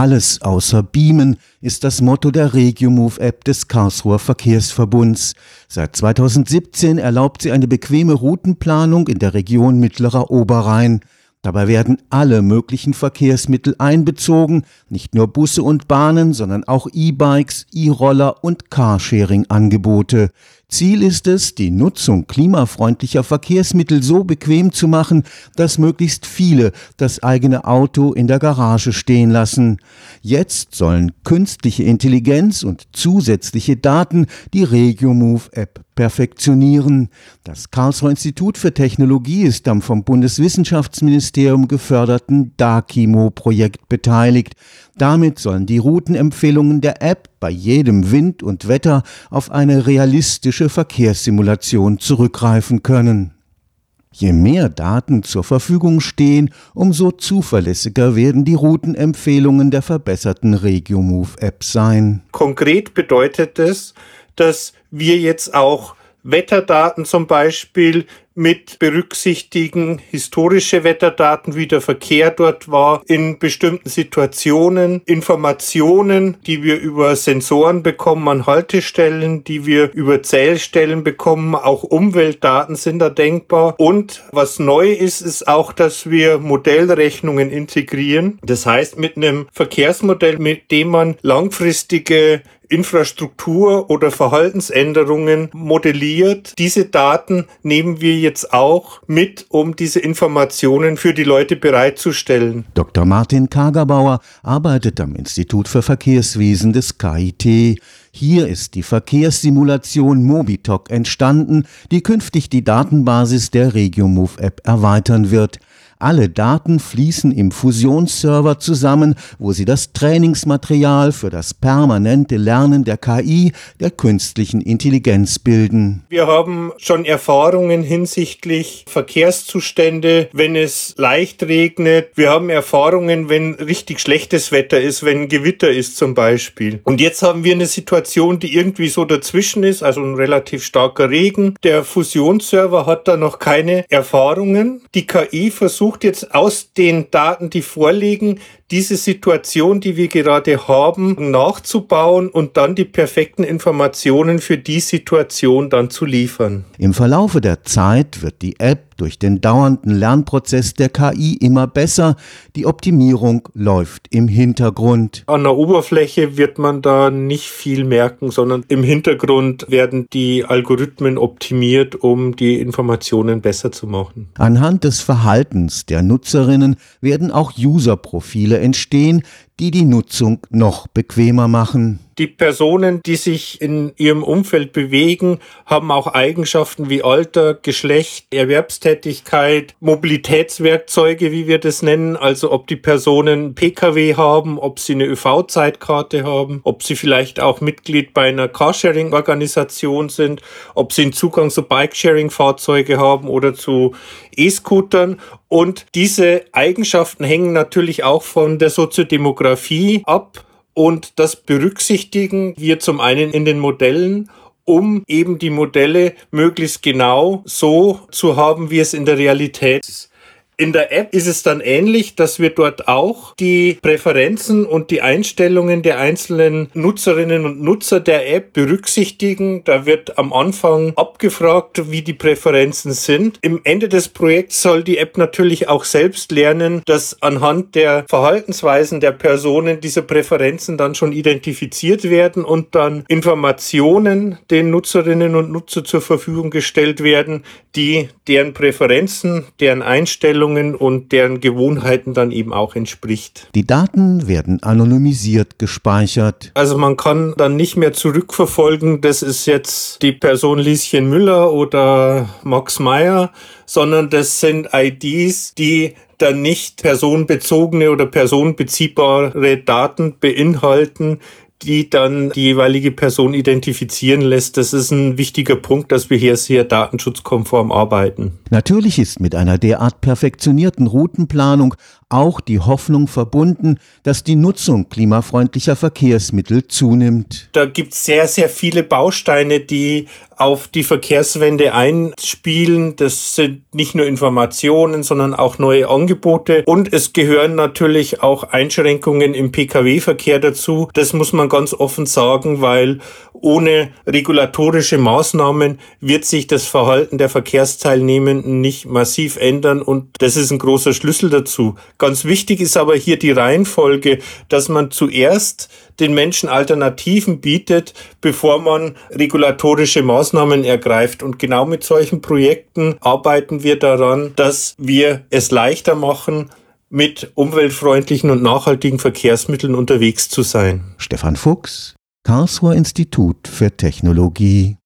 alles außer Beamen ist das Motto der RegioMove-App des Karlsruher Verkehrsverbunds. Seit 2017 erlaubt sie eine bequeme Routenplanung in der Region Mittlerer Oberrhein. Dabei werden alle möglichen Verkehrsmittel einbezogen, nicht nur Busse und Bahnen, sondern auch E-Bikes, E-Roller und Carsharing-Angebote. Ziel ist es, die Nutzung klimafreundlicher Verkehrsmittel so bequem zu machen, dass möglichst viele das eigene Auto in der Garage stehen lassen. Jetzt sollen künstliche Intelligenz und zusätzliche Daten die RegioMove-App perfektionieren. Das Karlsruher Institut für Technologie ist am vom Bundeswissenschaftsministerium geförderten DAKIMO-Projekt beteiligt. Damit sollen die Routenempfehlungen der App bei jedem Wind und Wetter auf eine realistische Verkehrssimulation zurückgreifen können. Je mehr Daten zur Verfügung stehen, umso zuverlässiger werden die Routenempfehlungen der verbesserten RegioMove-App sein. Konkret bedeutet es, dass wir jetzt auch Wetterdaten zum Beispiel mit berücksichtigen historische Wetterdaten, wie der Verkehr dort war, in bestimmten Situationen, Informationen, die wir über Sensoren bekommen an Haltestellen, die wir über Zählstellen bekommen, auch Umweltdaten sind da denkbar. Und was neu ist, ist auch, dass wir Modellrechnungen integrieren. Das heißt, mit einem Verkehrsmodell, mit dem man langfristige Infrastruktur oder Verhaltensänderungen modelliert. Diese Daten nehmen wir jetzt auch mit, um diese Informationen für die Leute bereitzustellen. Dr. Martin Kagerbauer arbeitet am Institut für Verkehrswesen des KIT. Hier ist die Verkehrssimulation Mobitok entstanden, die künftig die Datenbasis der RegioMove-App erweitern wird. Alle Daten fließen im Fusionsserver zusammen, wo sie das Trainingsmaterial für das permanente Lernen der KI, der künstlichen Intelligenz bilden. Wir haben schon Erfahrungen hinsichtlich Verkehrszustände, wenn es leicht regnet. Wir haben Erfahrungen, wenn richtig schlechtes Wetter ist, wenn Gewitter ist zum Beispiel. Und jetzt haben wir eine Situation, die irgendwie so dazwischen ist, also ein relativ starker Regen. Der Fusionsserver hat da noch keine Erfahrungen. Die KI versucht versucht jetzt aus den Daten, die vorliegen, diese Situation, die wir gerade haben, nachzubauen und dann die perfekten Informationen für die Situation dann zu liefern. Im Verlaufe der Zeit wird die App durch den dauernden Lernprozess der KI immer besser. Die Optimierung läuft im Hintergrund. An der Oberfläche wird man da nicht viel merken, sondern im Hintergrund werden die Algorithmen optimiert, um die Informationen besser zu machen. Anhand des Verhaltens der Nutzerinnen werden auch Userprofile entstehen, die die Nutzung noch bequemer machen. Die Personen, die sich in ihrem Umfeld bewegen, haben auch Eigenschaften wie Alter, Geschlecht, Erwerbstätigkeit, Mobilitätswerkzeuge, wie wir das nennen. Also ob die Personen Pkw haben, ob sie eine ÖV-Zeitkarte haben, ob sie vielleicht auch Mitglied bei einer Carsharing-Organisation sind, ob sie einen Zugang zu Bikesharing-Fahrzeuge haben oder zu E-Scootern. Und diese Eigenschaften hängen natürlich auch von der Soziodemografie ab. Und das berücksichtigen wir zum einen in den Modellen, um eben die Modelle möglichst genau so zu haben, wie es in der Realität ist. In der App ist es dann ähnlich, dass wir dort auch die Präferenzen und die Einstellungen der einzelnen Nutzerinnen und Nutzer der App berücksichtigen. Da wird am Anfang abgefragt, wie die Präferenzen sind. Im Ende des Projekts soll die App natürlich auch selbst lernen, dass anhand der Verhaltensweisen der Personen diese Präferenzen dann schon identifiziert werden und dann Informationen den Nutzerinnen und Nutzer zur Verfügung gestellt werden, die deren Präferenzen, deren Einstellungen Einstellungen und deren Gewohnheiten dann eben auch entspricht. Die Daten werden anonymisiert gespeichert. Also man kann dann nicht mehr zurückverfolgen, das ist jetzt die Person Lieschen Müller oder Max Meyer, sondern das sind IDs, die dann nicht personenbezogene oder personenbeziehbare Daten beinhalten, die dann die jeweilige Person identifizieren lässt. Das ist ein wichtiger Punkt, dass wir hier sehr datenschutzkonform arbeiten. Natürlich ist mit einer derart perfektionierten Routenplanung auch die Hoffnung verbunden, dass die Nutzung klimafreundlicher Verkehrsmittel zunimmt. Da gibt es sehr, sehr viele Bausteine, die auf die Verkehrswende einspielen. Das sind nicht nur Informationen, sondern auch neue Angebote. Und es gehören natürlich auch Einschränkungen im Pkw-Verkehr dazu. Das muss man ganz offen sagen, weil ohne regulatorische Maßnahmen wird sich das Verhalten der Verkehrsteilnehmenden nicht massiv ändern und das ist ein großer Schlüssel dazu. Ganz wichtig ist aber hier die Reihenfolge, dass man zuerst den Menschen Alternativen bietet, bevor man regulatorische Maßnahmen ergreift. Und genau mit solchen Projekten arbeiten wir daran, dass wir es leichter machen, mit umweltfreundlichen und nachhaltigen Verkehrsmitteln unterwegs zu sein. Stefan Fuchs, Karlsruher Institut für Technologie